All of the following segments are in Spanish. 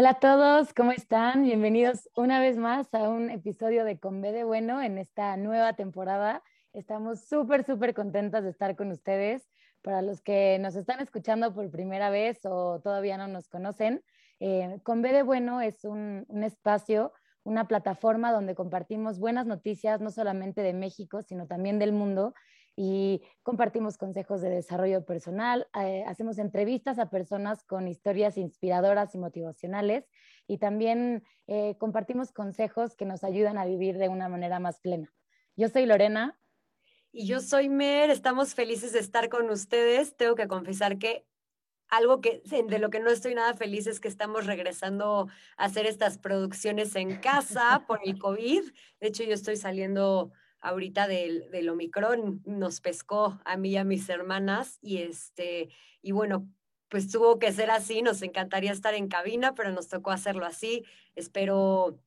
Hola a todos, ¿cómo están? Bienvenidos una vez más a un episodio de Con B de Bueno en esta nueva temporada. Estamos súper, súper contentas de estar con ustedes. Para los que nos están escuchando por primera vez o todavía no nos conocen, eh, Con B de Bueno es un, un espacio, una plataforma donde compartimos buenas noticias, no solamente de México, sino también del mundo y compartimos consejos de desarrollo personal, eh, hacemos entrevistas a personas con historias inspiradoras y motivacionales y también eh, compartimos consejos que nos ayudan a vivir de una manera más plena. Yo soy Lorena. Y yo soy Mer, estamos felices de estar con ustedes. Tengo que confesar que algo que de lo que no estoy nada feliz es que estamos regresando a hacer estas producciones en casa por el COVID. De hecho, yo estoy saliendo ahorita del, del Omicron, nos pescó a mí y a mis hermanas y este, y bueno, pues tuvo que ser así, nos encantaría estar en cabina, pero nos tocó hacerlo así. Espero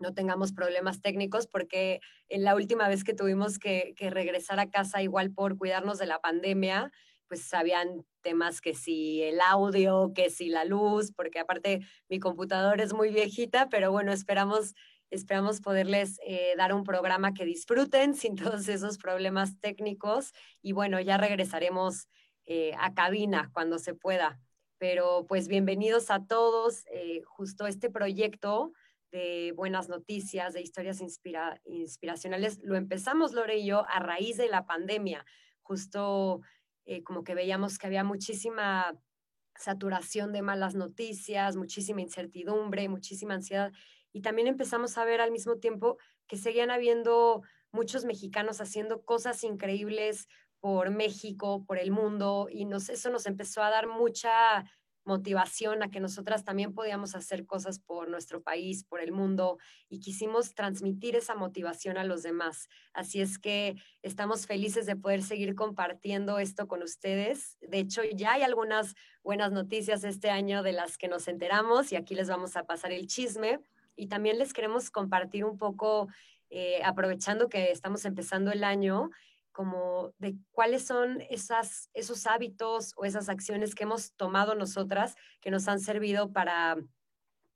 no tengamos problemas técnicos porque en la última vez que tuvimos que, que, regresar a casa igual por cuidarnos de la pandemia, pues habían temas que si el audio, que si la luz, porque aparte mi computadora es muy viejita, pero bueno, esperamos Esperamos poderles eh, dar un programa que disfruten sin todos esos problemas técnicos y bueno, ya regresaremos eh, a cabina cuando se pueda. Pero pues bienvenidos a todos. Eh, justo este proyecto de buenas noticias, de historias inspiracionales, lo empezamos Lore y yo a raíz de la pandemia. Justo como que veíamos que había muchísima saturación de malas noticias, muchísima incertidumbre, muchísima ansiedad y también empezamos a ver al mismo tiempo que seguían habiendo muchos mexicanos haciendo cosas increíbles por México, por el mundo, y nos, eso nos empezó a dar mucha motivación a que nosotras también podíamos hacer cosas por nuestro país, por el mundo, y quisimos transmitir esa motivación a los demás. Así es que estamos felices de poder seguir compartiendo esto con ustedes. De hecho, ya hay algunas buenas noticias este año de las que nos enteramos y aquí les vamos a pasar el chisme y también les queremos compartir un poco, eh, aprovechando que estamos empezando el año, como de cuáles son esas, esos hábitos o esas acciones que hemos tomado nosotras que nos han servido para,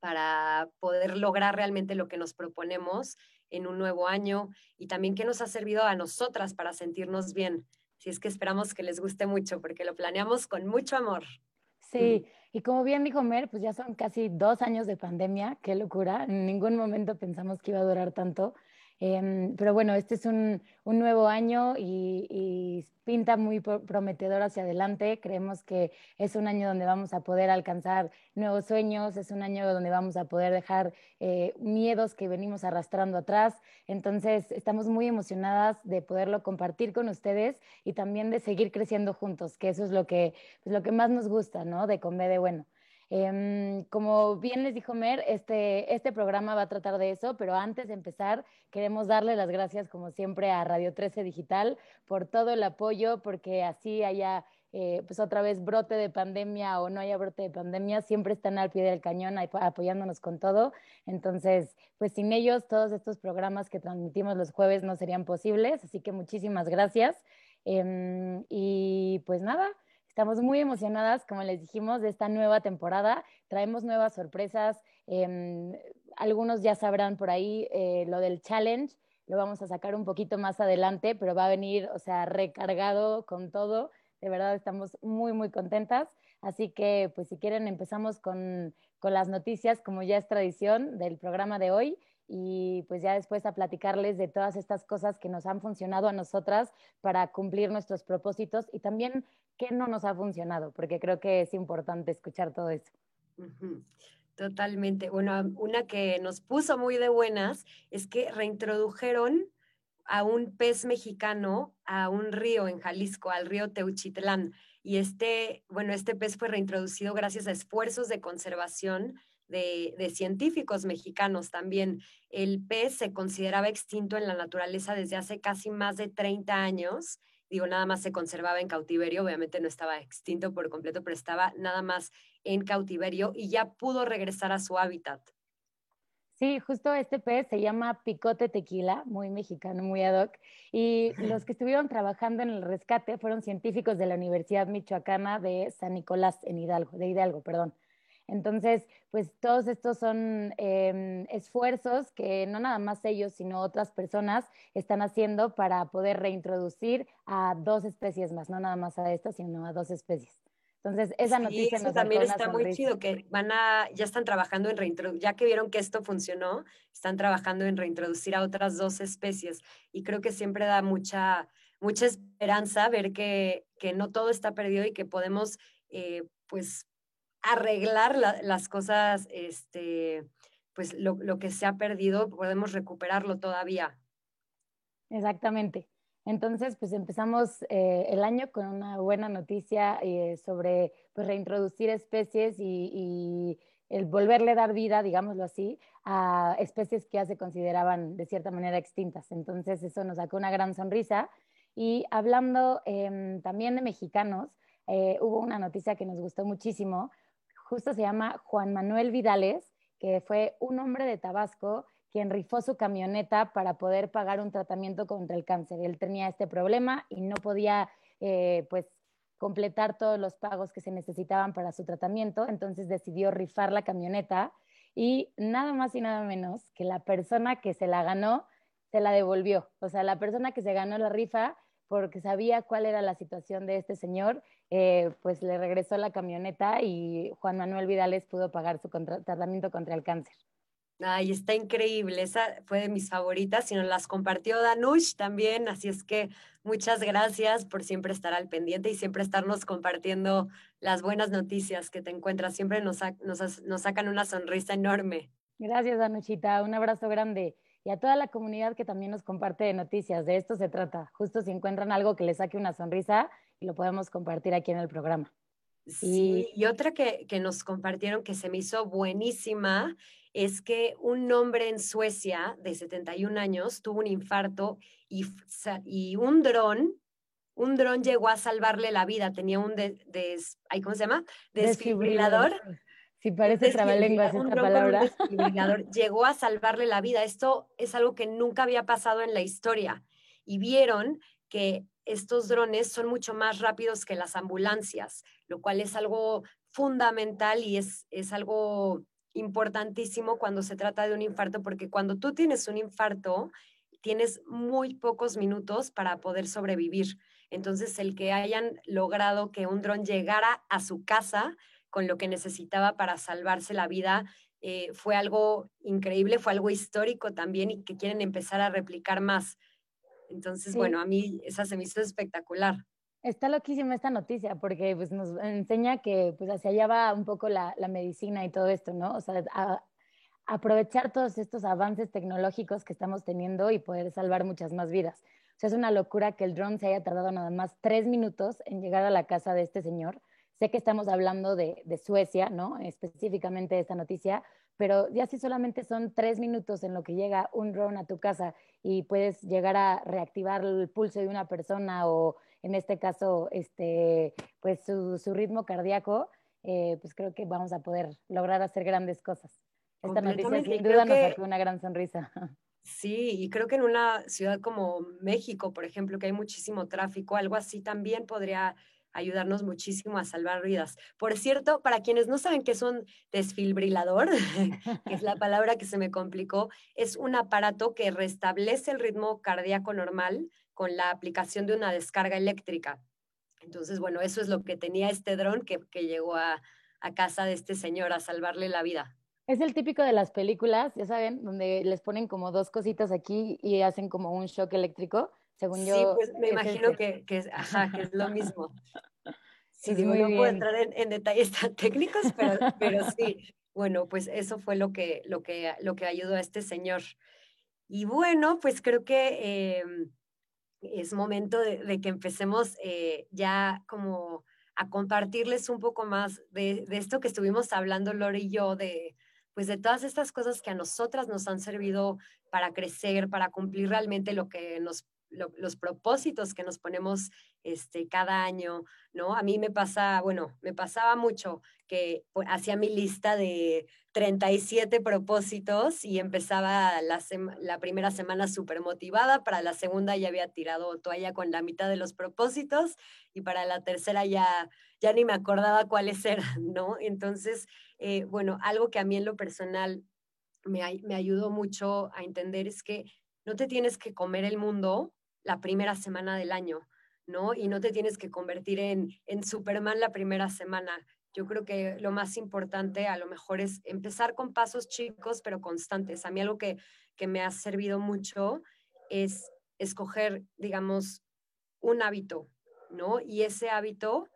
para poder lograr realmente lo que nos proponemos en un nuevo año y también qué nos ha servido a nosotras para sentirnos bien. Si es que esperamos que les guste mucho porque lo planeamos con mucho amor. Sí, y como bien dijo Mer, pues ya son casi dos años de pandemia, qué locura, en ningún momento pensamos que iba a durar tanto. Em, pero bueno, este es un, un nuevo año y, pinta muy prometedor hacia adelante. Creemos que es un año donde vamos a poder alcanzar nuevos sueños, es un año donde vamos a poder dejar eh, miedos que venimos arrastrando atrás. Entonces, estamos muy emocionadas de poderlo compartir con ustedes y también de seguir creciendo juntos, que eso es lo que, pues, lo que más nos gusta, ¿no? De Conve de Bueno. Eh, como bien les dijo Mer, este, este programa va a tratar de eso, pero antes de empezar, queremos darle las gracias, como siempre, a Radio 13 Digital por todo el apoyo, porque así haya, eh, pues otra vez, brote de pandemia o no haya brote de pandemia, siempre están al pie del cañón apoyándonos con todo. Entonces, pues sin ellos, todos estos programas que transmitimos los jueves no serían posibles, así que muchísimas gracias. Eh, y pues nada, Estamos muy emocionadas, como les dijimos, de esta nueva temporada. Traemos nuevas sorpresas. Eh, algunos ya sabrán por ahí eh, lo del challenge. Lo vamos a sacar un poquito más adelante, pero va a venir, o sea, recargado con todo. De verdad, estamos muy, muy contentas. Así que, pues, si quieren, empezamos con, con las noticias, como ya es tradición del programa de hoy y pues ya después a platicarles de todas estas cosas que nos han funcionado a nosotras para cumplir nuestros propósitos y también qué no nos ha funcionado, porque creo que es importante escuchar todo eso. Totalmente. Bueno, una que nos puso muy de buenas es que reintrodujeron a un pez mexicano a un río en Jalisco, al río Teuchitlán. Y este, bueno, este pez fue reintroducido gracias a esfuerzos de conservación de, de, científicos mexicanos también. El pez se consideraba extinto en la naturaleza desde hace casi más de 30 años digo, nada más se conservaba en cautiverio, obviamente no estaba extinto por completo, pero estaba nada más en cautiverio y ya pudo regresar a su hábitat. Sí, justo este pez se llama picote tequila, muy mexicano, muy ad hoc, y los que estuvieron trabajando en el rescate fueron científicos de la Universidad Michoacana de San Nicolás en Hidalgo, de Hidalgo, perdón. Entonces, pues todos estos son em, esfuerzos que no nada más ellos, sino otras personas están haciendo para poder reintroducir a dos especies más, no nada más a estas, sino a dos especies. Entonces, esa noticia eso también está muy chido, que van a, ya están trabajando en reintroducir, ya que vieron que esto funcionó, están trabajando en reintroducir a otras dos especies. Y creo que siempre da mucha, mucha esperanza ver que, que no todo está perdido y que podemos, eh, pues, arreglar las cosas, este, pues, lo, lo que se ha perdido, podemos recuperarlo todavía. Exactamente. Entonces, pues empezamos eh, el año con una buena noticia eh, sobre pues, reintroducir especies y, el volverle dar vida, digámoslo así, a especies que ya se consideraban de cierta manera extintas. Entonces, eso nos sacó una gran sonrisa. Y hablando em, también de mexicanos, eh, hubo una noticia que nos gustó muchísimo. Justo se llama Juan Manuel Vidales, que fue un hombre de Tabasco quien rifó su camioneta para poder pagar un tratamiento contra el cáncer. Él tenía este problema y no podía, eh, pues, completar todos los pagos que se necesitaban para su tratamiento, entonces decidió rifar la camioneta y nada más y nada menos que la persona que se la ganó se la devolvió. O sea, la persona que se ganó la rifa porque sabía cuál era la situación de este señor, eh, pues le regresó la camioneta y Juan Manuel Vidales pudo pagar su tratamiento contra el cáncer. Ay, está increíble. Esa fue de mis favoritas y nos las compartió Danush también. Así es que muchas gracias por siempre estar al pendiente y siempre estarnos compartiendo las buenas noticias que te encuentras. Siempre nos, nos, nos sacan una sonrisa enorme. Gracias, Danushita. Un abrazo grande. Y a toda la comunidad que también nos comparte noticias. De esto se trata. Justo si encuentran algo que les saque una sonrisa y lo podemos compartir aquí en el programa. Sí, y, y otra que, que nos compartieron que se me hizo buenísima es que un hombre en Suecia de 71 años tuvo un infarto y, y un dron, un dron llegó a salvarle la vida. Tenía un, ¿cómo se llama? Desfibrilador. Si parece trabalenguas esta palabra. Llegó a salvarle la vida. Esto es algo que nunca había pasado en la historia. Y vieron que estos drones son mucho más rápidos que las ambulancias, lo cual es algo fundamental y es, es algo importantísimo cuando se trata de un infarto, porque cuando tú tienes un infarto, tienes muy pocos minutos para poder sobrevivir. Entonces, el que hayan logrado que un dron llegara a su casa con lo que necesitaba para salvarse la vida, eh, fue algo increíble, fue algo histórico también y que quieren empezar a replicar más. Entonces, bueno, a mí esa se me hizo espectacular. Está loquísima esta noticia porque pues, nos enseña que pues, hacia allá va un poco la, la medicina y todo esto, ¿no? O sea, aprovechar todos estos avances tecnológicos que estamos teniendo y poder salvar muchas más vidas. O sea, es una locura que el drone se haya tardado nada más tres minutos en llegar a la casa de este señor. Sé que estamos hablando de, de Suecia, ¿no? Específicamente de esta noticia, pero ya si solamente son tres minutos en lo que llega un drone a tu casa y puedes llegar a reactivar el pulso de una persona o en este caso, este, pues su, su ritmo cardíaco, eh, pues creo que vamos a poder lograr hacer grandes cosas. Esta noticia sin duda nos sacó una gran sonrisa. Sí, y creo que en una ciudad como México, por ejemplo, que hay muchísimo tráfico, algo así también podría ayudarnos muchísimo a salvar vidas. Por cierto, para quienes no saben qué es un desfibrilador, que es la palabra que se me complicó, es un aparato que restablece el ritmo cardíaco normal con la aplicación de una descarga eléctrica. Entonces, bueno, eso es lo que tenía este dron que, llegó a, casa de este señor a salvarle la vida. Es el típico de las películas, ya saben, donde les ponen como dos cositas aquí y hacen como un shock eléctrico según yo. Sí, pues me imagino que, que, es, ajá, que es lo mismo. Sí, digo, no puedo entrar en, detalles tan técnicos, pero, pero sí, bueno, pues eso fue lo que, lo que, lo que ayudó a este señor. Y bueno, pues creo que em, es momento de, que empecemos eh, ya como a compartirles un poco más de, de, esto que estuvimos hablando Lore y yo, de pues de todas estas cosas que a nosotras nos han servido para crecer, para cumplir realmente lo que nos los propósitos que nos ponemos este, cada año, ¿no? A mí me pasa, bueno, me pasaba mucho que pues, hacía mi lista de 37 propósitos y empezaba la, la primera semana súper motivada, para la segunda ya había tirado toalla con la mitad de los propósitos y para la tercera ya, ya ni me acordaba cuáles eran, ¿no? Entonces, eh, bueno, algo que a mí en lo personal me, me ayudó mucho a entender es que no te tienes que comer el mundo la primera semana del año, ¿no? Y no te tienes que convertir en, en Superman la primera semana. Yo creo que lo más importante a lo mejor es empezar con pasos chicos pero constantes. A mí algo que, que me ha servido mucho es escoger, digamos, un hábito, ¿no? Y ese hábito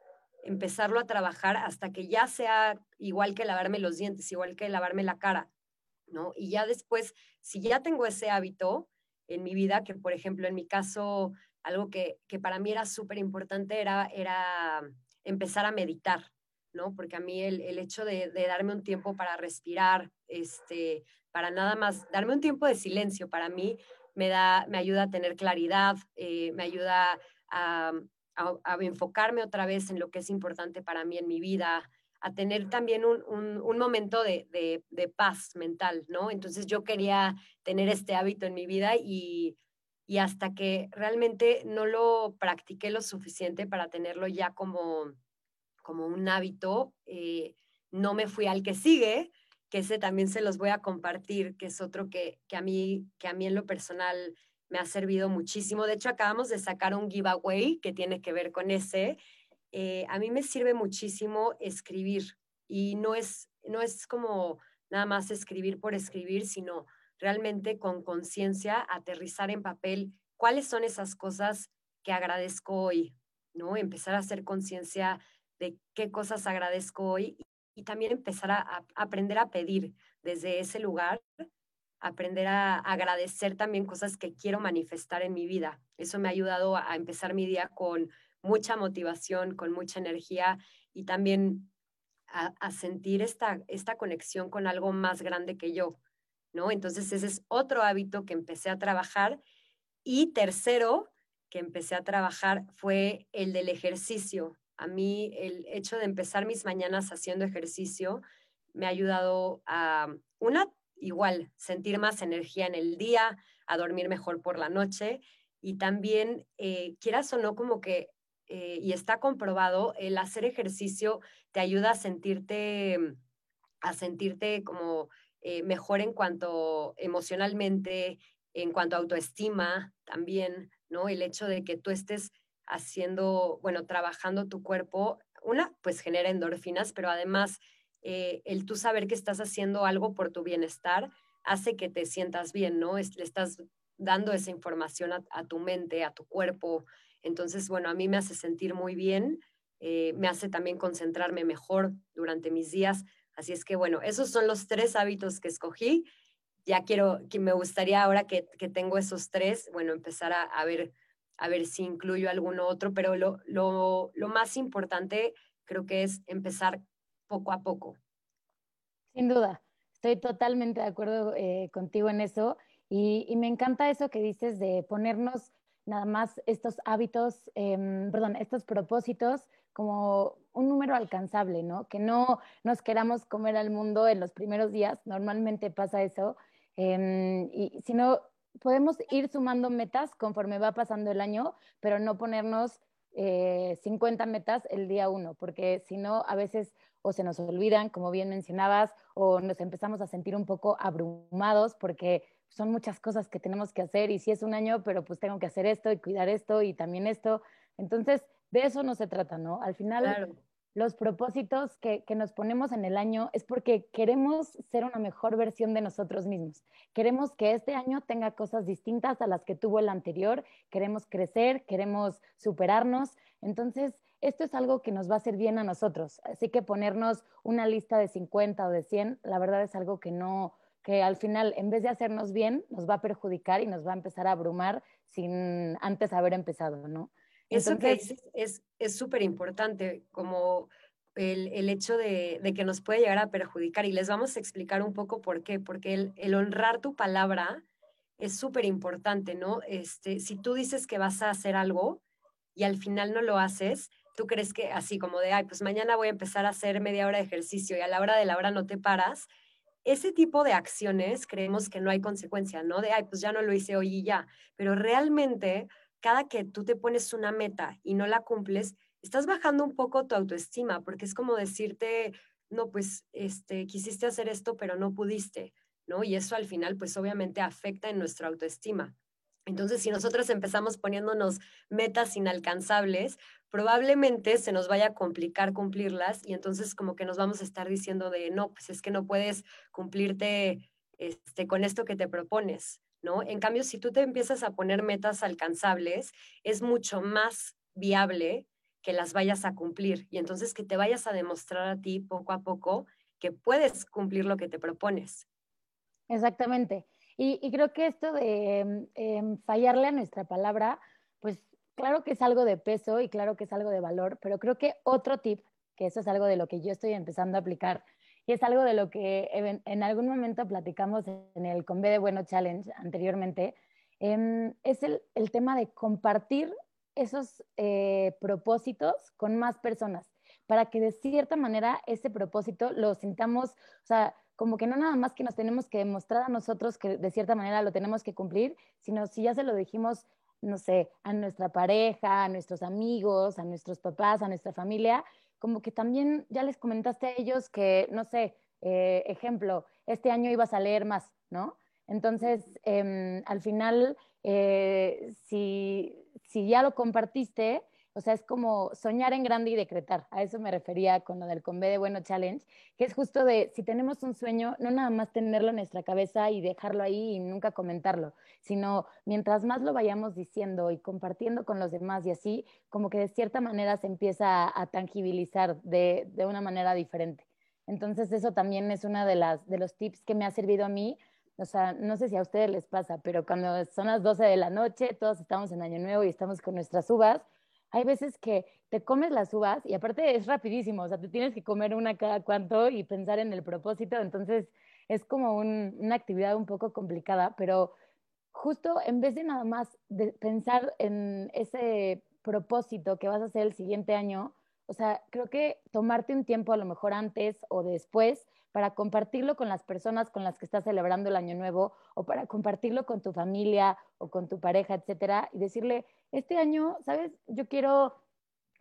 empezarlo a trabajar hasta que ya sea igual que lavarme los dientes, igual que lavarme la cara, ¿no? Y ya después, si ya tengo ese hábito, en mi vida, que por ejemplo en mi caso, algo que, que para mí era súper importante era, era empezar a meditar, ¿no? Porque a mí el, el hecho de, darme un tiempo para respirar, este, para nada más, darme un tiempo de silencio, para mí me, da, me ayuda a tener claridad, eh, me ayuda a, a, enfocarme otra vez en lo que es importante para mí en mi vida, a tener también un, un, momento de, de, de, paz mental, ¿no? Entonces yo quería tener este hábito en mi vida y, y hasta que realmente no lo practiqué lo suficiente para tenerlo ya como, como un hábito, eh, no me fui al que sigue, que ese también se los voy a compartir, que es otro que, que, a mí, que a mí en lo personal me ha servido muchísimo. De hecho, acabamos de sacar un giveaway que tiene que ver con ese eh, a mí me sirve muchísimo escribir y no es, no es como nada más escribir por escribir, sino realmente con conciencia aterrizar en papel cuáles son esas cosas que agradezco hoy, ¿no? Empezar a hacer conciencia de qué cosas agradezco hoy y también empezar a, aprender a pedir desde ese lugar, aprender a agradecer también cosas que quiero manifestar en mi vida. Eso me ha ayudado a empezar mi día con mucha motivación, con mucha energía y también a, sentir esta, esta conexión con algo más grande que yo, ¿no? Entonces ese es otro hábito que empecé a trabajar. Y tercero, que empecé a trabajar fue el del ejercicio. A mí el hecho de empezar mis mañanas haciendo ejercicio me ha ayudado a, una, igual, sentir más energía en el día, a dormir mejor por la noche y también, eh, quieras o no, como que eh, y está comprobado, el hacer ejercicio te ayuda a sentirte, a sentirte como eh, mejor en cuanto emocionalmente, en cuanto a autoestima también, ¿no? El hecho de que tú estés haciendo, bueno, trabajando tu cuerpo, una, pues genera endorfinas, pero además eh, el tú saber que estás haciendo algo por tu bienestar hace que te sientas bien, ¿no? Es, le estás dando esa información a tu mente, a tu cuerpo, entonces, bueno, a mí me hace sentir muy bien, eh, me hace también concentrarme mejor durante mis días. Así es que, bueno, esos son los tres hábitos que escogí. Ya quiero, que me gustaría ahora que, que tengo esos tres, bueno, empezar a, a, ver, a ver si incluyo alguno otro, pero lo, lo, lo más importante creo que es empezar poco a poco. Sin duda, estoy totalmente de acuerdo eh, contigo en eso y, y, me encanta eso que dices de ponernos nada más estos hábitos, eh, perdón, estos propósitos como un número alcanzable, ¿no? Que no nos queramos comer al mundo en los primeros días, normalmente pasa eso, eh, y sino podemos ir sumando metas conforme va pasando el año, pero no ponernos eh, 50 metas el día uno, porque si no, a veces o se nos olvidan, como bien mencionabas, o nos empezamos a sentir un poco abrumados porque son muchas cosas que tenemos que hacer y si es un año, pero pues tengo que hacer esto y cuidar esto y también esto. Entonces, de eso no se trata, ¿no? Al final, claro. los propósitos que, que, nos ponemos en el año es porque queremos ser una mejor versión de nosotros mismos. Queremos que este año tenga cosas distintas a las que tuvo el anterior, queremos crecer, queremos superarnos. Entonces, esto es algo que nos va a hacer bien a nosotros. Así que ponernos una lista de 50 o de 100, la verdad es algo que no, que al final, en vez de hacernos bien, nos va a perjudicar y nos va a empezar a abrumar sin antes haber empezado, ¿no? Eso que es súper es, importante, como el, el hecho de, de, que nos puede llegar a perjudicar. Y les vamos a explicar un poco por qué. Porque el, el honrar tu palabra es súper importante, ¿no? Este, si tú dices que vas a hacer algo y al final no lo haces, tú crees que así como de, ay, pues mañana voy a empezar a hacer media hora de ejercicio y a la hora de la hora no te paras, ese tipo de acciones creemos que no hay consecuencia, ¿no? De, ay, pues ya no lo hice hoy y ya, pero realmente cada que tú te pones una meta y no la cumples, estás bajando un poco tu autoestima, porque es como decirte, no, pues, este, quisiste hacer esto, pero no pudiste, ¿no? Y eso al final, pues obviamente afecta en nuestra autoestima. Entonces, si nosotros empezamos poniéndonos metas inalcanzables, probablemente se nos vaya a complicar cumplirlas y entonces como que nos vamos a estar diciendo de, no, pues es que no puedes cumplirte este, con esto que te propones, ¿no? En cambio, si tú te empiezas a poner metas alcanzables, es mucho más viable que las vayas a cumplir y entonces que te vayas a demostrar a ti poco a poco que puedes cumplir lo que te propones. Exactamente. Y, creo que esto de em, fallarle a nuestra palabra, pues claro que es algo de peso y claro que es algo de valor, pero creo que otro tip, que eso es algo de lo que yo estoy empezando a aplicar y es algo de lo que en, algún momento platicamos en el Conve de Bueno Challenge anteriormente, em, es el, el, tema de compartir esos eh, propósitos con más personas para que de cierta manera ese propósito lo sintamos, o sea, como que no nada más que nos tenemos que demostrar a nosotros que de cierta manera lo tenemos que cumplir, sino si ya se lo dijimos, no sé, a nuestra pareja, a nuestros amigos, a nuestros papás, a nuestra familia, como que también ya les comentaste a ellos que, no sé, eh, ejemplo, este año ibas a leer más, ¿no? Entonces, em, al final, eh, si, si ya lo compartiste, o sea, es como soñar en grande y decretar. A eso me refería con lo del Conve de Bueno Challenge, que es justo de si tenemos un sueño, no nada más tenerlo en nuestra cabeza y dejarlo ahí y nunca comentarlo, sino mientras más lo vayamos diciendo y compartiendo con los demás y así, como que de cierta manera se empieza a, tangibilizar de, de, una manera diferente. Entonces, eso también es uno de, las, de los tips que me ha servido a mí. O sea, no sé si a ustedes les pasa, pero cuando son las 12 de la noche, todos estamos en Año Nuevo y estamos con nuestras uvas, hay veces que te comes las uvas y aparte es rapidísimo, o sea, te tienes que comer una cada cuanto y pensar en el propósito, entonces es como una actividad un poco complicada, pero justo en vez de nada más pensar en ese propósito que vas a hacer el siguiente año, o sea, creo que tomarte un tiempo a lo mejor antes o después para compartirlo con las personas con las que estás celebrando el año nuevo o para compartirlo con tu familia o con tu pareja, etcétera, y decirle, este año, ¿sabes? Yo quiero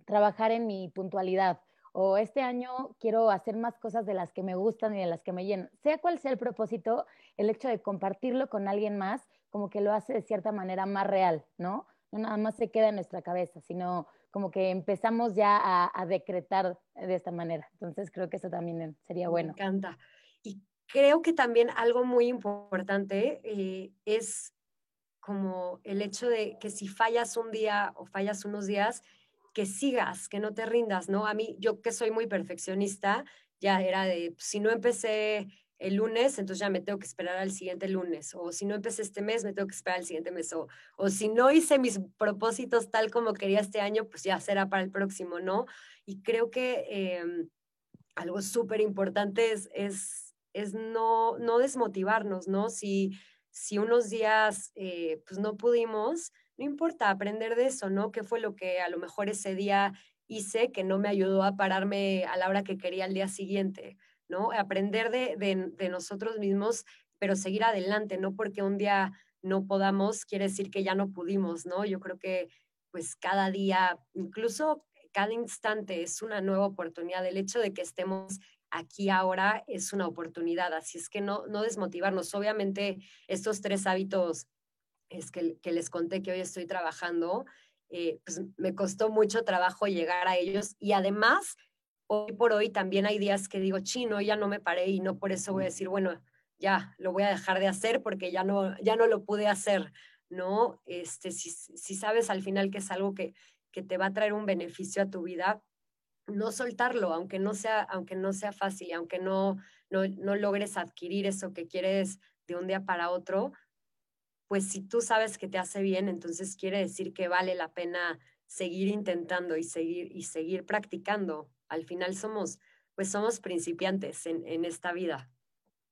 trabajar en mi puntualidad o este año quiero hacer más cosas de las que me gustan y de las que me llenan. Sea cual sea el propósito, el hecho de compartirlo con alguien más como que lo hace de cierta manera más real, ¿no? No nada más se queda en nuestra cabeza, sino como que empezamos ya a, decretar de esta manera. Entonces creo que eso también sería bueno. Me encanta. Y creo que también algo muy importante eh, es como el hecho de que si fallas un día o fallas unos días, que sigas, que no te rindas, ¿no? A mí, yo que soy muy perfeccionista, ya era de, si no empecé el lunes, entonces ya me tengo que esperar al siguiente lunes, o si no empecé este mes, me tengo que esperar al siguiente mes, o, o si no hice mis propósitos tal como quería este año, pues ya será para el próximo, ¿no? Y creo que em, algo súper importante es, es, es, no, no desmotivarnos, ¿no? Si, si unos días eh, pues no pudimos, no importa, aprender de eso, ¿no? ¿Qué fue lo que a lo mejor ese día hice que no me ayudó a pararme a la hora que quería el día siguiente? ¿No? Aprender de, nosotros mismos, pero seguir adelante, no porque un día no podamos, quiere decir que ya no pudimos, ¿no? Yo creo que pues cada día, incluso cada instante es una nueva oportunidad. El hecho de que estemos aquí ahora es una oportunidad, así es que no, no desmotivarnos. Obviamente estos tres hábitos es que, que les conté que hoy estoy trabajando, eh, pues me costó mucho trabajo llegar a ellos y además hoy por hoy también hay días que digo, chino, ya no me paré y no por eso voy a decir, bueno, ya lo voy a dejar de hacer porque ya no, ya no lo pude hacer, ¿no? Este, si, si sabes al final que es algo que, que te va a traer un beneficio a tu vida, no soltarlo, aunque no sea, aunque no sea fácil, aunque no, no, no logres adquirir eso que quieres de un día para otro, pues si tú sabes que te hace bien, entonces quiere decir que vale la pena seguir intentando y seguir, y seguir practicando. Al final somos, pues somos principiantes en, esta vida.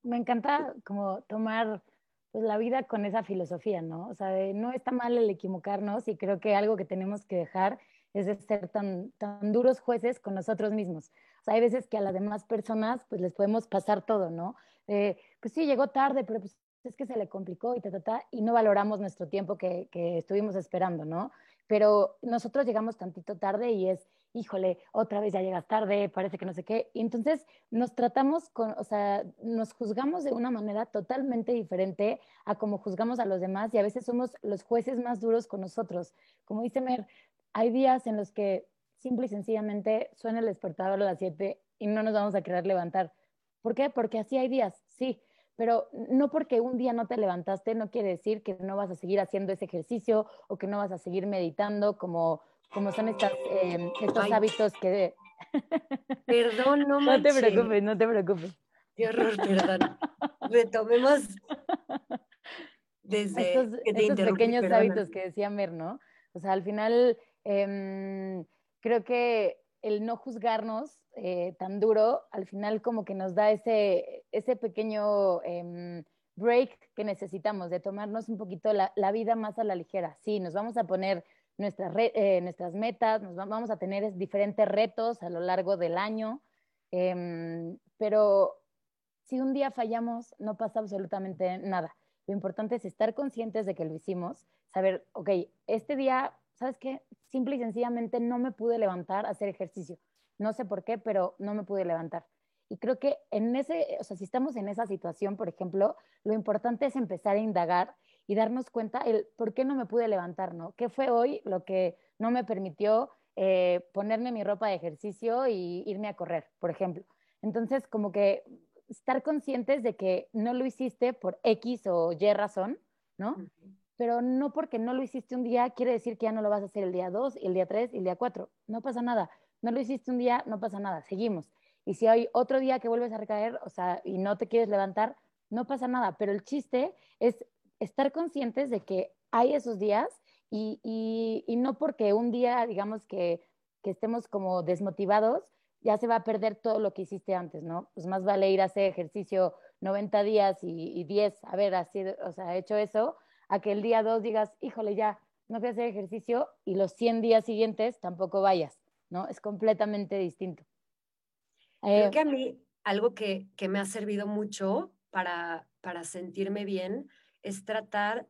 Me encanta como tomar pues la vida con esa filosofía, ¿no? O sea, no está mal el equivocarnos y creo que algo que tenemos que dejar es de ser tan, tan duros jueces con nosotros mismos. O sea, hay veces que a las demás personas pues les podemos pasar todo, ¿no? pues sí, llegó tarde, pero pues es que se le complicó y ta, ta, ta, y no valoramos nuestro tiempo que, que estuvimos esperando, ¿no? Pero nosotros llegamos tantito tarde y es, híjole, otra vez ya llegas tarde, parece que no sé qué. Y entonces nos tratamos con, o sea, nos juzgamos de una manera totalmente diferente a como juzgamos a los demás y a veces somos los jueces más duros con nosotros. Como dice Mer, hay días en los que simple y sencillamente suena el despertador a las 7 y no nos vamos a querer levantar. ¿Por qué? Porque así hay días, sí, pero no porque un día no te levantaste no quiere decir que no vas a seguir haciendo ese ejercicio o que no vas a seguir meditando como como son estas, eh, estos hábitos que... Perdón, no No te preocupes, no te preocupes. Qué horror, perdón. Retomemos desde estos, estos pequeños hábitos que decía Mer, ¿no? O sea, al final eh, creo que el no juzgarnos eh, tan duro, al final como que nos da ese, ese pequeño eh, break que necesitamos, de tomarnos un poquito la, la, vida más a la ligera. Sí, nos vamos a poner nuestras, eh, nuestras metas, nos vamos a tener diferentes retos a lo largo del año, eh, pero si un día fallamos, no pasa absolutamente nada. Lo importante es estar conscientes de que lo hicimos, saber, ok, este día, ¿sabes qué? Simple y sencillamente no me pude levantar a hacer ejercicio. No sé por qué, pero no me pude levantar. Y creo que en ese, o sea, si estamos en esa situación, por ejemplo, lo importante es empezar a indagar y darnos cuenta el por qué no me pude levantar, ¿no? ¿Qué fue hoy lo que no me permitió eh, ponerme mi ropa de ejercicio y irme a correr, por ejemplo? Entonces, como que estar conscientes de que no lo hiciste por X o Y razón, ¿no? Uh -huh. Pero no porque no lo hiciste un día quiere decir que ya no lo vas a hacer el día 2, el día 3 y el día 4. No pasa nada. No lo hiciste un día, no pasa nada. Seguimos. Y si hay otro día que vuelves a recaer, o sea, y no te quieres levantar, no pasa nada. Pero el chiste es estar conscientes de que hay esos días y, y, y no porque un día, digamos, que, que, estemos como desmotivados, ya se va a perder todo lo que hiciste antes, ¿no? Pues más vale ir a hacer ejercicio 90 días y, y 10, haber así, o sea, hecho eso, a que el día 2 digas, híjole, ya no fui a hacer ejercicio y los 100 días siguientes tampoco vayas, ¿no? Es completamente distinto. Creo eh, que a mí algo que, que me ha servido mucho para, para sentirme bien es tratar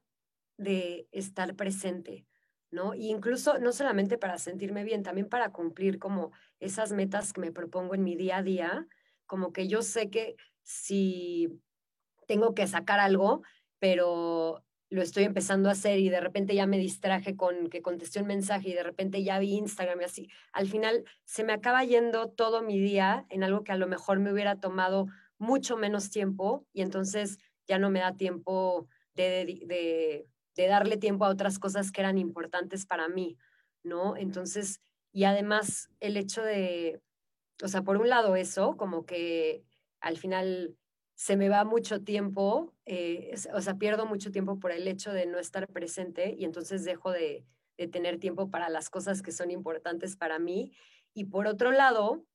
de estar presente, ¿no? Y incluso no solamente para sentirme bien, también para cumplir como esas metas que me propongo en mi día a día, como que yo sé que si tengo que sacar algo, pero lo estoy empezando a hacer y de repente ya me distraje con que contesté un mensaje y de repente ya vi Instagram y así, al final se me acaba yendo todo mi día en algo que a lo mejor me hubiera tomado mucho menos tiempo y entonces ya no me da tiempo de, de, darle tiempo a otras cosas que eran importantes para mí, ¿no? Entonces, y además el hecho de, o sea, por un lado eso, como que al final se me va mucho tiempo, eh, o sea, pierdo mucho tiempo por el hecho de no estar presente y entonces dejo de, de, tener tiempo para las cosas que son importantes para mí. Y por otro lado,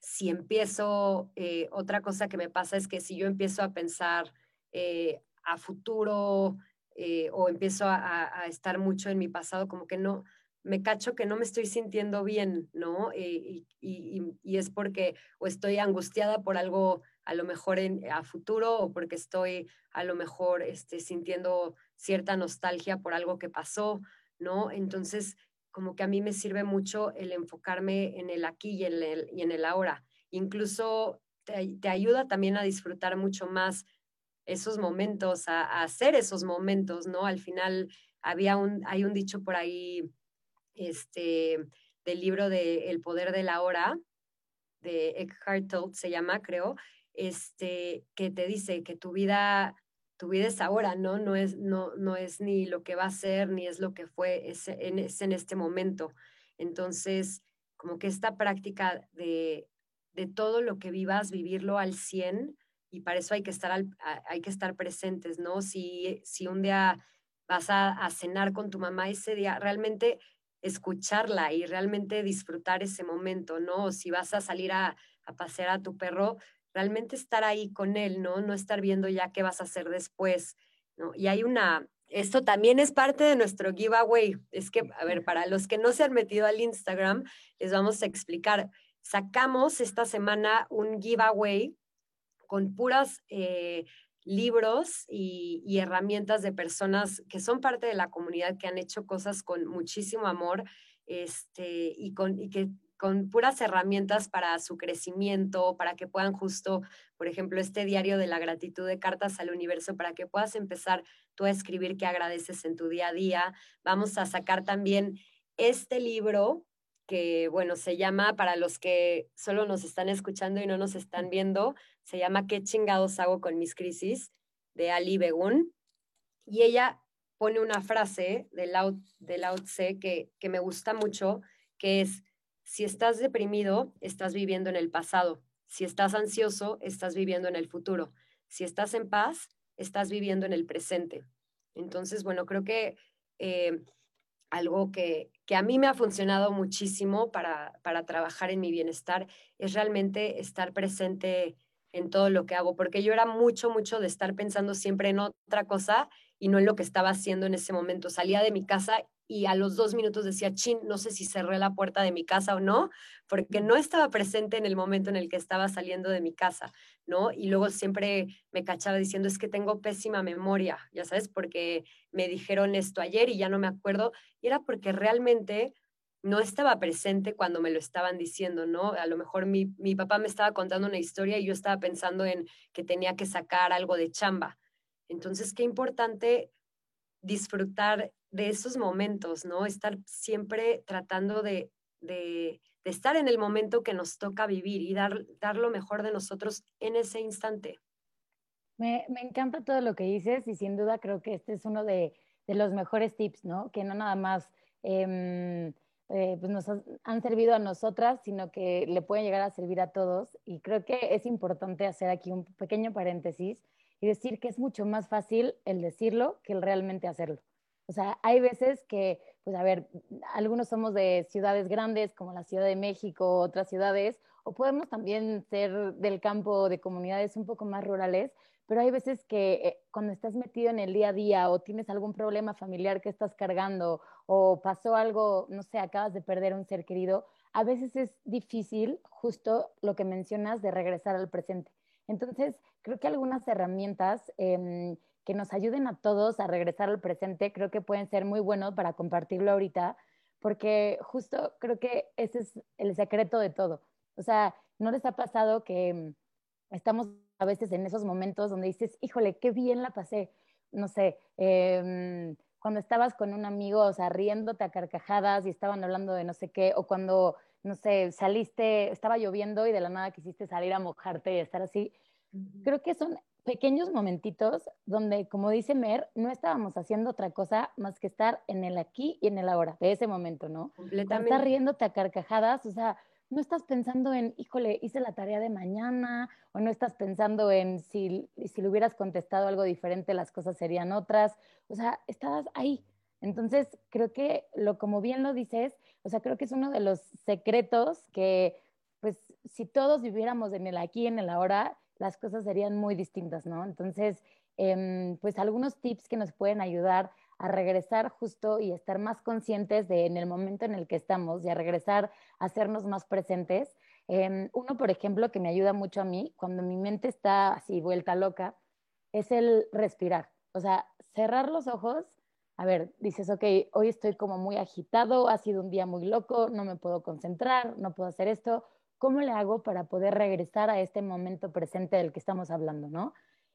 si empiezo, eh, otra cosa que me pasa es que si yo empiezo a pensar eh, a futuro eh, o empiezo a, estar mucho en mi pasado, como que no, me cacho que no me estoy sintiendo bien, ¿no? Eh, y, y, y, es porque o estoy angustiada por algo a lo mejor en, a futuro o porque estoy a lo mejor este, sintiendo cierta nostalgia por algo que pasó, ¿no? Entonces, como que a mí me sirve mucho el enfocarme en el aquí y en el, y en el ahora. Incluso te ayuda también a disfrutar mucho más esos momentos, a, hacer esos momentos, ¿no? Al final había un, hay un dicho por ahí, este, del libro de El poder de la hora, de Eckhart Tolle se llama, creo, este, que te dice que tu vida, tu vida es ahora, ¿no? No es, no, no es ni lo que va a ser, ni es lo que fue, es en, es en este momento. Entonces, como que esta práctica de, de todo lo que vivas, vivirlo al 100, y para eso hay que estar, al, hay que estar presentes, ¿no? Si, si un día vas a, a, cenar con tu mamá ese día, realmente escucharla y realmente disfrutar ese momento, ¿no? O si vas a salir a, a pasear a tu perro, realmente estar ahí con él, ¿no? No estar viendo ya qué vas a hacer después. ¿no? Y hay una, esto también es parte de nuestro giveaway. Es que, a ver, para los que no se han metido al Instagram, les vamos a explicar. Sacamos esta semana un giveaway con puras eh, libros y, herramientas de personas que son parte de la comunidad, que han hecho cosas con muchísimo amor este, y, con, y que con puras herramientas para su crecimiento, para que puedan justo, por ejemplo, este diario de la gratitud de cartas al universo, para que puedas empezar tú a escribir qué agradeces en tu día a día. Vamos a sacar también este libro que, bueno, se llama, para los que solo nos están escuchando y no nos están viendo, se llama ¿Qué chingados hago con mis crisis? de Ali Begun. Y ella pone una frase de Lao, de Lao Tse que, que me gusta mucho, que es, si estás deprimido, estás viviendo en el pasado. Si estás ansioso, estás viviendo en el futuro. Si estás en paz, estás viviendo en el presente. Entonces, bueno, creo que eh, algo que, que, a mí me ha funcionado muchísimo para, para trabajar en mi bienestar es realmente estar presente en todo lo que hago, porque yo era mucho, mucho de estar pensando siempre en otra cosa y no en lo que estaba haciendo en ese momento. Salía de mi casa y a los dos minutos decía, chin, no sé si cerré la puerta de mi casa o no, porque no estaba presente en el momento en el que estaba saliendo de mi casa, ¿no? Y luego siempre me cachaba diciendo, es que tengo pésima memoria, ya sabes, porque me dijeron esto ayer y ya no me acuerdo, y era porque realmente no estaba presente cuando me lo estaban diciendo, ¿no? A lo mejor mi, mi papá me estaba contando una historia y yo estaba pensando en que tenía que sacar algo de chamba. Entonces, qué importante disfrutar de esos momentos, ¿no? Estar siempre tratando de, de, estar en el momento que nos toca vivir y dar, dar lo mejor de nosotros en ese instante. Me, me, encanta todo lo que dices y sin duda creo que este es uno de, de los mejores tips, ¿no? Que no nada más eh, eh, pues nos han servido a nosotras, sino que le pueden llegar a servir a todos. Y creo que es importante hacer aquí un pequeño paréntesis y decir que es mucho más fácil el decirlo que el realmente hacerlo. O sea, hay veces que, pues a ver, algunos somos de ciudades grandes como la Ciudad de México, otras ciudades, o podemos también ser del campo de comunidades un poco más rurales, pero hay veces que eh, cuando estás metido en el día a día o tienes algún problema familiar que estás cargando o pasó algo, no sé, acabas de perder un ser querido, a veces es difícil justo lo que mencionas de regresar al presente. Entonces, creo que algunas herramientas em, que nos ayuden a todos a regresar al presente, creo que pueden ser muy buenos para compartirlo ahorita, porque justo creo que ese es el secreto de todo. O sea, ¿no les ha pasado que em, estamos a veces en esos momentos donde dices, híjole, qué bien la pasé? No sé, eh, cuando estabas con un amigo, o sea, riéndote a carcajadas y estaban hablando de no sé qué, o cuando, no sé, saliste, estaba lloviendo y de la nada quisiste salir a mojarte y estar así. Creo que son pequeños momentitos donde, como dice Mer, no estábamos haciendo otra cosa más que estar en el aquí y en el ahora, de ese momento, ¿no? Completamente. Estar riéndote a carcajadas, o sea, no estás pensando en, híjole, hice la tarea de mañana, o no estás pensando en si, si le hubieras contestado algo diferente, las cosas serían otras. O sea, estabas ahí. Entonces, creo que lo, como bien lo dices, o sea, creo que es uno de los secretos que, pues, si todos viviéramos en el aquí, en el ahora, las cosas serían muy distintas, ¿no? Entonces, em, pues algunos tips que nos pueden ayudar a regresar justo y estar más conscientes de en el momento en el que estamos y a regresar a hacernos más presentes. Em, uno, por ejemplo, que me ayuda mucho a mí cuando mi mente está así vuelta loca, es el respirar. O sea, cerrar los ojos. A ver, dices, ok, hoy estoy como muy agitado, ha sido un día muy loco, no me puedo concentrar, no puedo hacer esto. ¿Cómo le hago para poder regresar a este momento presente del que estamos hablando, no?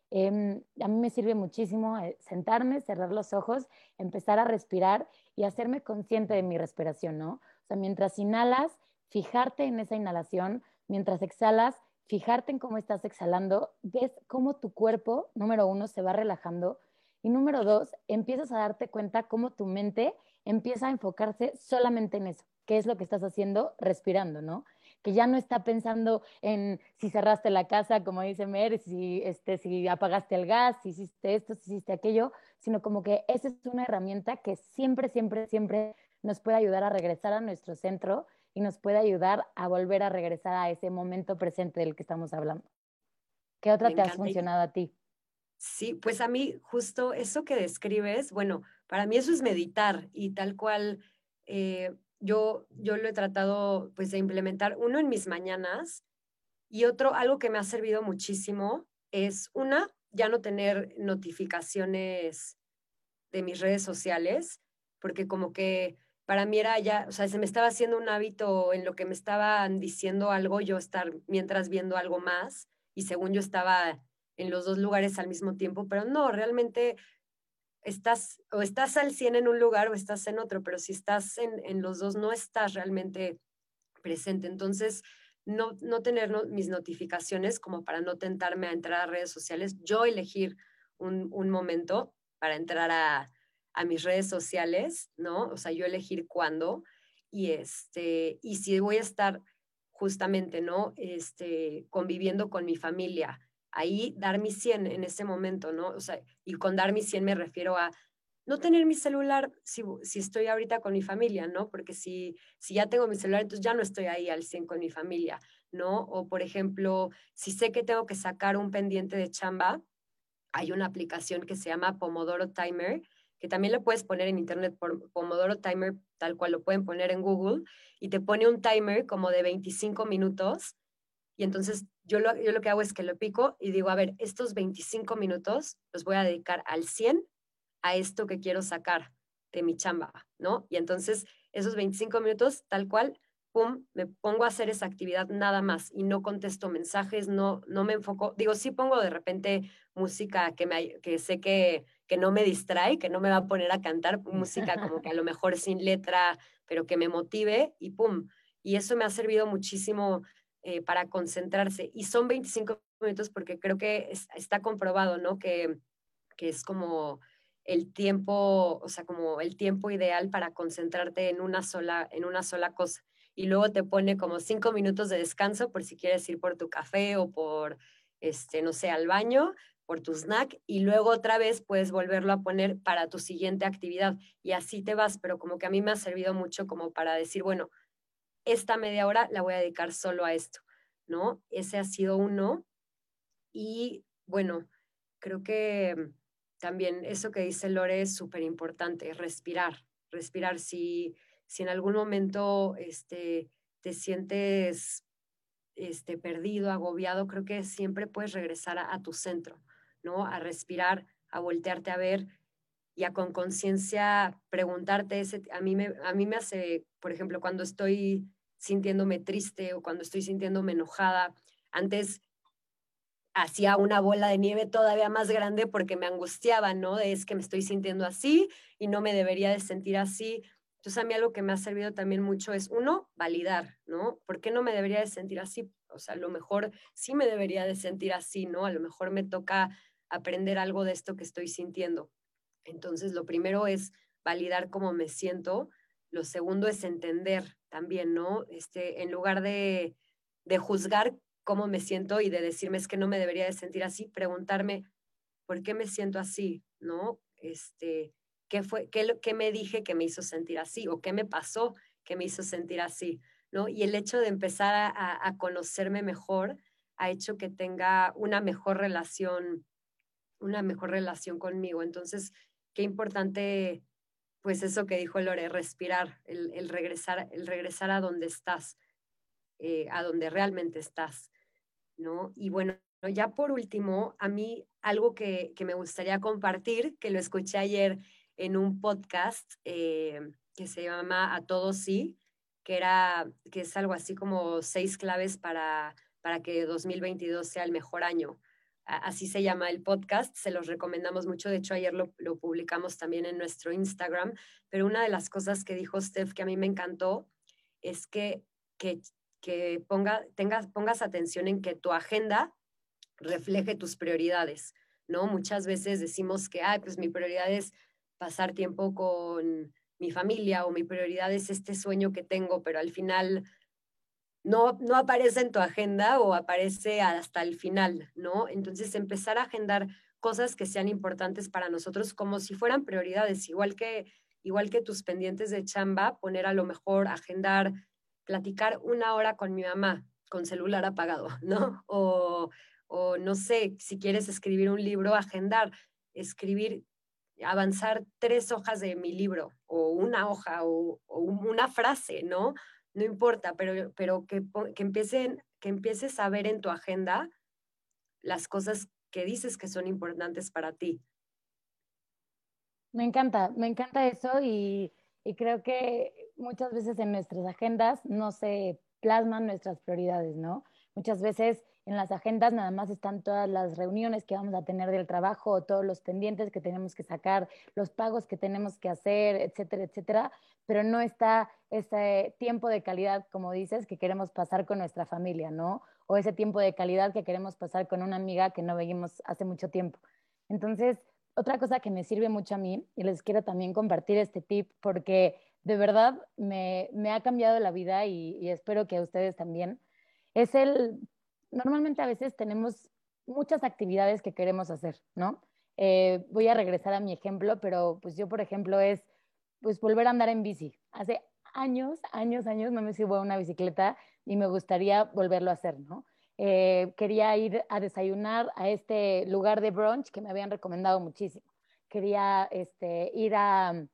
Em, a mí me sirve muchísimo eh, sentarme, cerrar los ojos, empezar a respirar y hacerme consciente de mi respiración, ¿no? O sea, mientras inhalas, fijarte en esa inhalación, mientras exhalas, fijarte en cómo estás exhalando, ves cómo tu cuerpo, número uno, se va relajando y número dos, empiezas a darte cuenta cómo tu mente empieza a enfocarse solamente en eso, qué es lo que estás haciendo respirando, ¿no? Que ya no está pensando en si cerraste la casa, como dice Mer, si, este, si apagaste el gas, si hiciste esto, si hiciste aquello, sino como que esa es una herramienta que siempre, siempre, siempre nos puede ayudar a regresar a nuestro centro y nos puede ayudar a volver a regresar a ese momento presente del que estamos hablando. ¿Qué otra te ha funcionado a ti? Sí, pues a mí justo eso que describes, bueno, para mí eso es meditar y tal cual eh, yo, yo lo he tratado pues de implementar, uno en mis mañanas y otro, algo que me ha servido muchísimo es una, ya no tener notificaciones de mis redes sociales, porque como que para mí era ya, o sea, se me estaba haciendo un hábito en lo que me estaban diciendo algo, yo estar mientras viendo algo más y según yo estaba en los dos lugares al mismo tiempo, pero no, realmente estás o estás al 100 en un lugar o estás en otro, pero si estás en, en los dos no estás realmente presente. Entonces, no, no tener mis notificaciones como para no tentarme a entrar a redes sociales, yo elegir un, un momento para entrar a, a, mis redes sociales, ¿no? O sea, yo elegir cuándo y, este, y si voy a estar justamente, ¿no? Este, conviviendo con mi familia, ahí dar mi 100 en ese momento, ¿no? O sea, y con dar mi 100 me refiero a no tener mi celular si, si, estoy ahorita con mi familia, ¿no? Porque si, si ya tengo mi celular, entonces ya no estoy ahí al 100 con mi familia, ¿no? O por ejemplo, si sé que tengo que sacar un pendiente de chamba, hay una aplicación que se llama Pomodoro Timer, que también lo puedes poner en internet por Pomodoro Timer, tal cual lo pueden poner en Google, y te pone un timer como de 25 minutos. Y entonces yo lo, yo lo que hago es que lo pico y digo, a ver, estos 25 minutos los voy a dedicar al 100 a esto que quiero sacar de mi chamba, ¿no? Y entonces esos 25 minutos, tal cual, pum, me pongo a hacer esa actividad nada más y no contesto mensajes, no, no me enfoco, digo, sí pongo de repente música que, me, que sé que, que no me distrae, que no me va a poner a cantar música como que a lo mejor sin letra, pero que me motive y pum. Y eso me ha servido muchísimo eh, para concentrarse. Y son 25 minutos porque creo que está comprobado, ¿no? Que, que es como el tiempo, o sea, como el tiempo ideal para concentrarte en una sola, en una sola cosa. Y luego te pone como cinco minutos de descanso por si quieres ir por tu café o por, este, no sé, al baño, por tu snack, y luego otra vez puedes volverlo a poner para tu siguiente actividad. Y así te vas, pero como que a mí me ha servido mucho como para decir, bueno, esta media hora la voy a dedicar solo a esto, ¿no? Ese ha sido uno. Y bueno, creo que también eso que dice Lore es súper importante, respirar, respirar. Si, si en algún momento este, te sientes este, perdido, agobiado, creo que siempre puedes regresar a, tu centro, ¿no? A respirar, a voltearte a ver y a con conciencia preguntarte, ese, a, mí me, a mí me hace, por ejemplo, cuando estoy sintiéndome triste o cuando estoy sintiéndome enojada, antes hacía una bola de nieve todavía más grande porque me angustiaba, ¿no? Es que me estoy sintiendo así y no me debería de sentir así. Entonces a mí algo que me ha servido también mucho es, uno, validar, ¿no? ¿Por qué no me debería de sentir así? O sea, a lo mejor sí me debería de sentir así, ¿no? A lo mejor me toca aprender algo de esto que estoy sintiendo. Entonces, lo primero es validar cómo me siento. Lo segundo es entender también, ¿no? Este, en lugar de, de juzgar cómo me siento y de decirme es que no me debería de sentir así, preguntarme por qué me siento así, ¿no? Este, ¿qué fue, qué, qué me dije que me hizo sentir así o qué me pasó que me hizo sentir así, ¿no? Y el hecho de empezar a, a conocerme mejor ha hecho que tenga una mejor relación, una mejor relación conmigo. Entonces, qué importante, pues eso que dijo Lore, respirar, el, el regresar, el regresar a donde estás, eh, a donde realmente estás. ¿no? Y bueno, ya por último, a mí algo que, me gustaría compartir, que lo escuché ayer en un podcast eh, que se llama A Todos Sí, que, era, que es algo así como seis claves para, para que 2022 sea el mejor año. Así se llama el podcast, se los recomendamos mucho. De hecho, ayer lo, publicamos también en nuestro Instagram. Pero una de las cosas que dijo Steph que a mí me encantó es que, que ponga, tengas, pongas atención en que tu agenda refleje tus prioridades, ¿no? Muchas veces decimos que, ah, pues mi prioridad es pasar tiempo con mi familia o mi prioridad es este sueño que tengo, pero al final no, no aparece en tu agenda o aparece hasta el final, ¿no? Entonces empezar a agendar cosas que sean importantes para nosotros como si fueran prioridades, igual que, igual que tus pendientes de chamba, poner a lo mejor, agendar platicar una hora con mi mamá con celular apagado, ¿no? O, o no sé, si quieres escribir un libro, agendar, escribir, avanzar tres hojas de mi libro o una hoja o, una frase, ¿no? No importa, pero, pero que, que, empiecen, que empieces a ver en tu agenda las cosas que dices que son importantes para ti. Me encanta, me encanta eso y, y creo que muchas veces en nuestras agendas no se plasman nuestras prioridades, ¿no? Muchas veces en las agendas nada más están todas las reuniones que vamos a tener del trabajo, todos los pendientes que tenemos que sacar, los pagos que tenemos que hacer, etcétera, etcétera, pero no está ese tiempo de calidad, como dices, que queremos pasar con nuestra familia, ¿no? O ese tiempo de calidad que queremos pasar con una amiga que no veíamos hace mucho tiempo. Entonces, otra cosa que me sirve mucho a mí, y les quiero también compartir este tip, porque de verdad me, ha cambiado la vida y espero que a ustedes también, es el normalmente a veces tenemos muchas actividades que queremos hacer, ¿no? Eh, voy a regresar a mi ejemplo, pero pues yo, por ejemplo, es pues volver a andar en bici. Hace años, años, años no me subo a una bicicleta y me gustaría volverlo a hacer, ¿no? Eh, quería ir a desayunar a este lugar de brunch que me habían recomendado muchísimo. Quería este, ir a,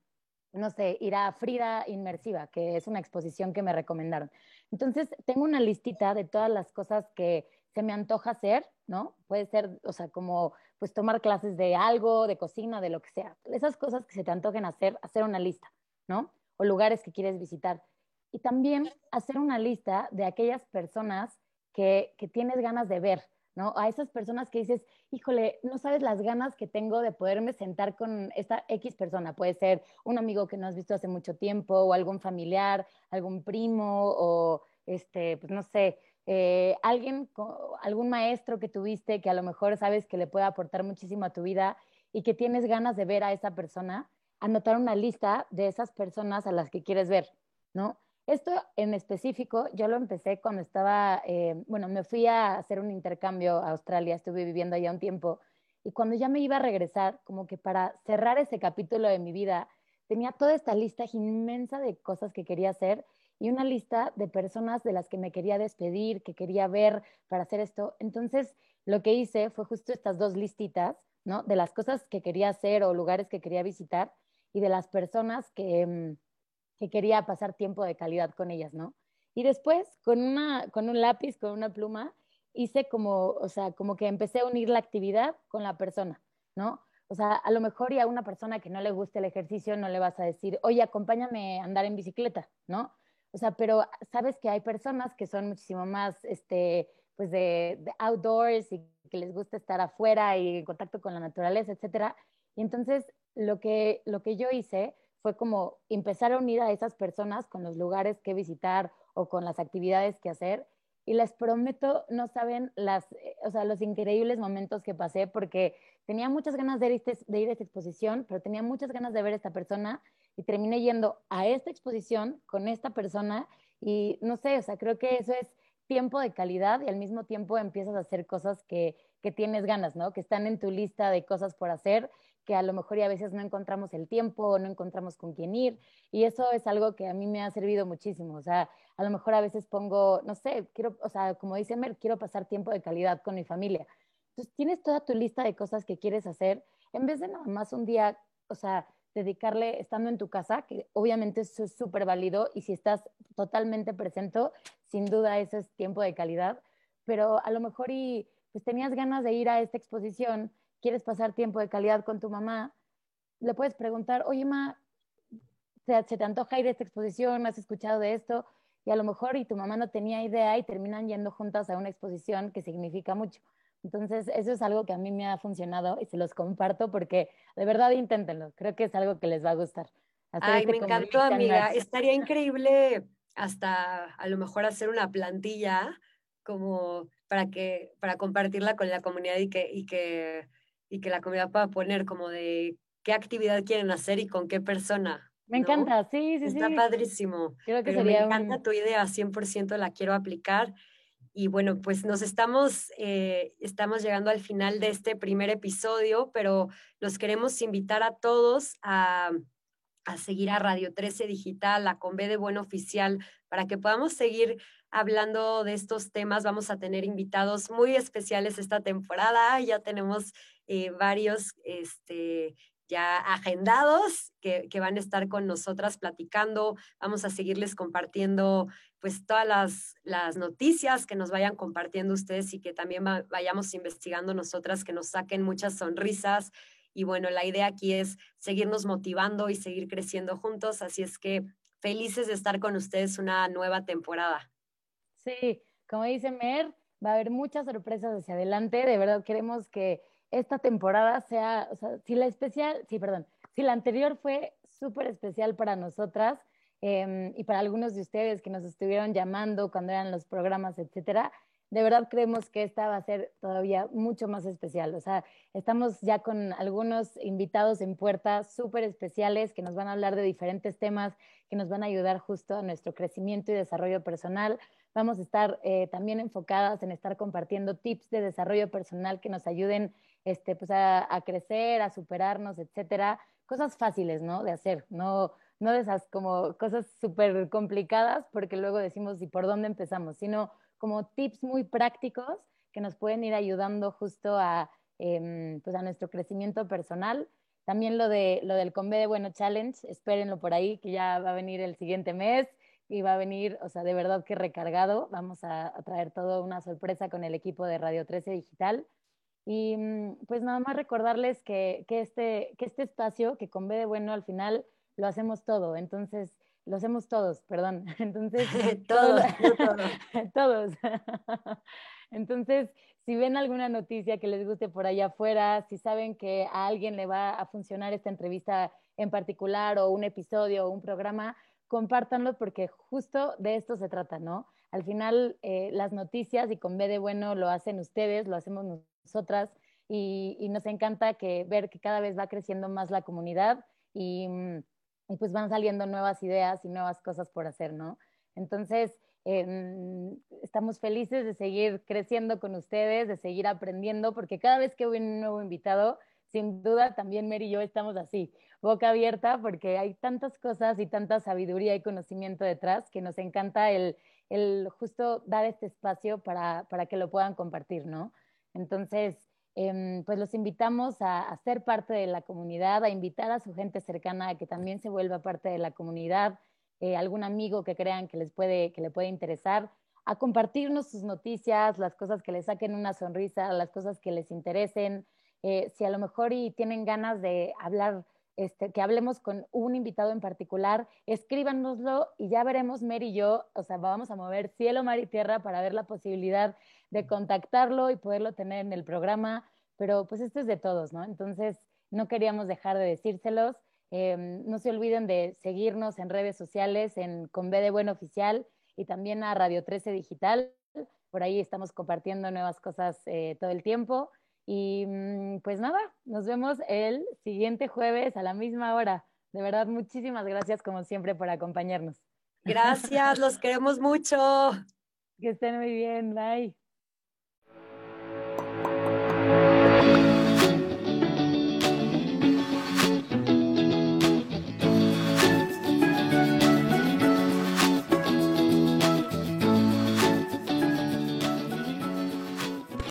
no sé, ir a Frida Inmersiva, que es una exposición que me recomendaron. Entonces, tengo una listita de todas las cosas que se me antoja hacer, ¿no? Puede ser, o sea, como pues tomar clases de algo, de cocina, de lo que sea. Esas cosas que se te antojen hacer, hacer una lista, ¿no? O lugares que quieres visitar. Y también hacer una lista de aquellas personas que, que tienes ganas de ver, ¿no? A esas personas que dices, híjole, no sabes las ganas que tengo de poderme sentar con esta X persona. Puede ser un amigo que no has visto hace mucho tiempo, o algún familiar, algún primo, o este, pues no sé, eh, alguien, algún maestro que tuviste que a lo mejor sabes que le puede aportar muchísimo a tu vida y que tienes ganas de ver a esa persona, anotar una lista de esas personas a las que quieres ver, ¿no? Esto en específico, yo lo empecé cuando estaba, eh, bueno, me fui a hacer un intercambio a Australia, estuve viviendo allá un tiempo, y cuando ya me iba a regresar, como que para cerrar ese capítulo de mi vida, tenía toda esta lista inmensa de cosas que quería hacer y una lista de personas de las que me quería despedir, que quería ver para hacer esto. Entonces, lo que hice fue justo estas dos listitas, ¿no? De las cosas que quería hacer o lugares que quería visitar y de las personas que... Que quería pasar tiempo de calidad con ellas, ¿no? Y después, con, una, con un lápiz, con una pluma, hice como, o sea, como que empecé a unir la actividad con la persona, ¿no? O sea, a lo mejor y a una persona que no le guste el ejercicio no le vas a decir, oye, acompáñame a andar en bicicleta, ¿no? O sea, pero sabes que hay personas que son muchísimo más, este, pues de, de outdoors y que les gusta estar afuera y en contacto con la naturaleza, etcétera. Y entonces, lo que, lo que yo hice fue como empezar a unir a esas personas con los lugares que visitar o con las actividades que hacer. Y les prometo, no saben las, eh, o sea, los increíbles momentos que pasé porque tenía muchas ganas de ir, este, de ir a esta exposición, pero tenía muchas ganas de ver a esta persona y terminé yendo a esta exposición con esta persona y no sé, o sea, creo que eso es tiempo de calidad y al mismo tiempo empiezas a hacer cosas que, que tienes ganas, ¿no? Que están en tu lista de cosas por hacer que a lo mejor y a veces no encontramos el tiempo no encontramos con quién ir. Y eso es algo que a mí me ha servido muchísimo. O sea, a lo mejor a veces pongo, no sé, quiero, o sea, como dice Mer, quiero pasar tiempo de calidad con mi familia. Entonces, tienes toda tu lista de cosas que quieres hacer, en vez de nada más un día, o sea, dedicarle estando en tu casa, que obviamente eso es súper válido y si estás totalmente presente, sin duda eso es tiempo de calidad, pero a lo mejor y pues tenías ganas de ir a esta exposición quieres pasar tiempo de calidad con tu mamá, le puedes preguntar, oye, ma, ¿se te antoja ir a esta exposición? ¿Has escuchado de esto? Y a lo mejor y tu mamá no tenía idea y terminan yendo juntas a una exposición que significa mucho. Entonces, eso es algo que a mí me ha funcionado y se los comparto porque de verdad inténtenlo. Creo que es algo que les va a gustar. Ay, este me encantó, amiga. Estaría increíble hasta a lo mejor hacer una plantilla como para que para compartirla con la comunidad y que, y que y que la comunidad pueda poner como de qué actividad quieren hacer y con qué persona. Me encanta, sí, sí, Está sí. Está padrísimo. Creo que sería me encanta tu idea, 100% la quiero aplicar. Y bueno, pues nos estamos, eh, estamos llegando al final de este primer episodio, pero los queremos invitar a todos a, a seguir a Radio 13 Digital, a Con B de Buen Oficial, para que podamos seguir hablando de estos temas. Vamos a tener invitados muy especiales esta temporada. Ya tenemos eh, varios este, ya agendados que, van a estar con nosotras platicando. Vamos a seguirles compartiendo pues todas las, las noticias que nos vayan compartiendo ustedes y que también vayamos investigando nosotras, que nos saquen muchas sonrisas. Y bueno, la idea aquí es seguirnos motivando y seguir creciendo juntos. Así es que felices de estar con ustedes una nueva temporada. Sí, como dice Mer, va a haber muchas sorpresas hacia adelante. De verdad queremos que esta temporada sea, o sea, si la especial, sí, perdón, si la anterior fue súper especial para nosotras em, y para algunos de ustedes que nos estuvieron llamando cuando eran los programas, etcétera, de verdad creemos que esta va a ser todavía mucho más especial. O sea, estamos ya con algunos invitados en puerta súper especiales que nos van a hablar de diferentes temas que nos van a ayudar justo a nuestro crecimiento y desarrollo personal. Vamos a estar eh, también enfocadas en estar compartiendo tips de desarrollo personal que nos ayuden este, pues a, crecer, a superarnos, etcétera. Cosas fáciles, ¿no? De hacer, no, no de esas como cosas súper complicadas porque luego decimos, ¿y por dónde empezamos? Sino como tips muy prácticos que nos pueden ir ayudando justo a, em, pues a nuestro crecimiento personal. También lo, de, lo del Conve de Bueno Challenge, espérenlo por ahí, que ya va a venir el siguiente mes y va a venir, o sea, de verdad que recargado. Vamos a, a traer toda una sorpresa con el equipo de Radio 13 Digital. Y mm, pues nada más recordarles que, que, este, que este espacio, que con B de bueno al final lo hacemos todo, entonces lo hacemos todos, perdón. Entonces, todos, todos. Entonces, si ven alguna noticia que les guste por allá afuera, si saben que a alguien le va a funcionar esta entrevista en particular o un episodio o un programa, compártanlo porque justo de esto se trata, ¿no? Al final, eh, las noticias y con B de bueno lo hacen ustedes, lo hacemos nosotras y, nos encanta que ver que cada vez va creciendo más la comunidad y, y, pues van saliendo nuevas ideas y nuevas cosas por hacer, ¿no? Entonces, eh, estamos felices de seguir creciendo con ustedes, de seguir aprendiendo, porque cada vez que viene un nuevo invitado, sin duda también Mary y yo estamos así, boca abierta, porque hay tantas cosas y tanta sabiduría y conocimiento detrás que nos encanta el, el justo dar este espacio para, para que lo puedan compartir, ¿no? Entonces, em, pues los invitamos a, ser parte de la comunidad, a invitar a su gente cercana a que también se vuelva parte de la comunidad, eh, algún amigo que crean que les puede, que le puede interesar, a compartirnos sus noticias, las cosas que les saquen una sonrisa, las cosas que les interesen. Eh, si a lo mejor y tienen ganas de hablar este, que hablemos con un invitado en particular, escríbanoslo y ya veremos, Mary y yo, o sea, vamos a mover cielo, mar y tierra para ver la posibilidad de contactarlo y poderlo tener en el programa, pero pues esto es de todos, ¿no? Entonces, no queríamos dejar de decírselos. Em, no se olviden de seguirnos en redes sociales, en Con B de Buen Oficial y también a Radio 13 Digital. Por ahí estamos compartiendo nuevas cosas eh, todo el tiempo. Y mm, pues nada, nos vemos el siguiente jueves a la misma hora. De verdad, muchísimas gracias como siempre por acompañarnos. Gracias, los queremos mucho. Que estén muy bien, bye.